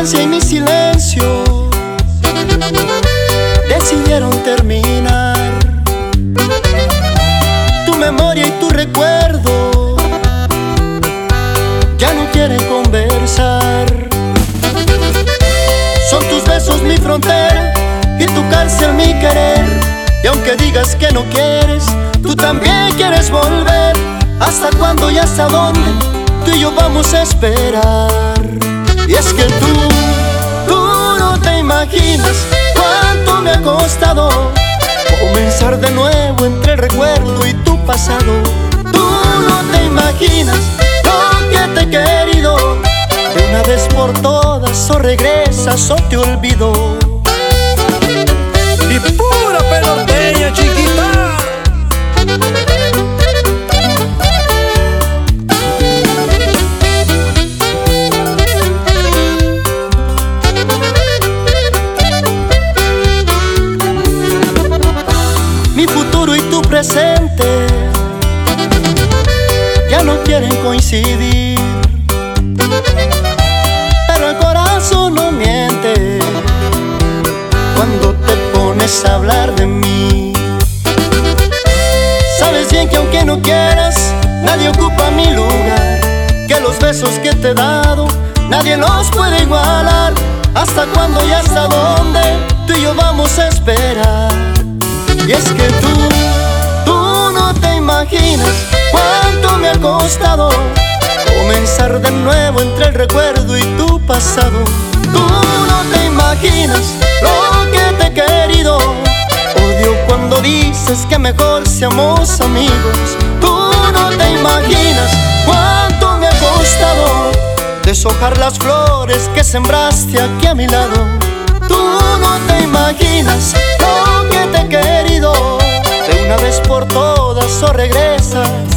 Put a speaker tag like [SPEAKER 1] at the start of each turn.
[SPEAKER 1] y mi silencio decidieron terminar. Tu memoria y tu recuerdo ya no quieren conversar. Son tus besos mi frontera y tu cárcel mi querer. Y aunque digas que no quieres, tú también quieres volver. ¿Hasta cuándo y hasta dónde tú y yo vamos a esperar? Y es que tú, imaginas cuánto me ha costado comenzar de nuevo entre el recuerdo y tu pasado. Tú no te imaginas lo que te he querido. De una vez por todas, o regresas o te olvido. Presente ya no quieren coincidir. Pero el corazón no miente cuando te pones a hablar de mí. Sabes bien que aunque no quieras, nadie ocupa mi lugar. Que los besos que te he dado, nadie los puede igualar. ¿Hasta cuándo y hasta dónde tú y yo vamos a esperar? Y es que de nuevo entre el recuerdo y tu pasado. Tú no te imaginas lo que te he querido. Odio cuando dices que mejor seamos amigos. Tú no te imaginas cuánto me ha costado deshojar las flores que sembraste aquí a mi lado. Tú no te imaginas lo que te he querido. De una vez por todas o regresas, o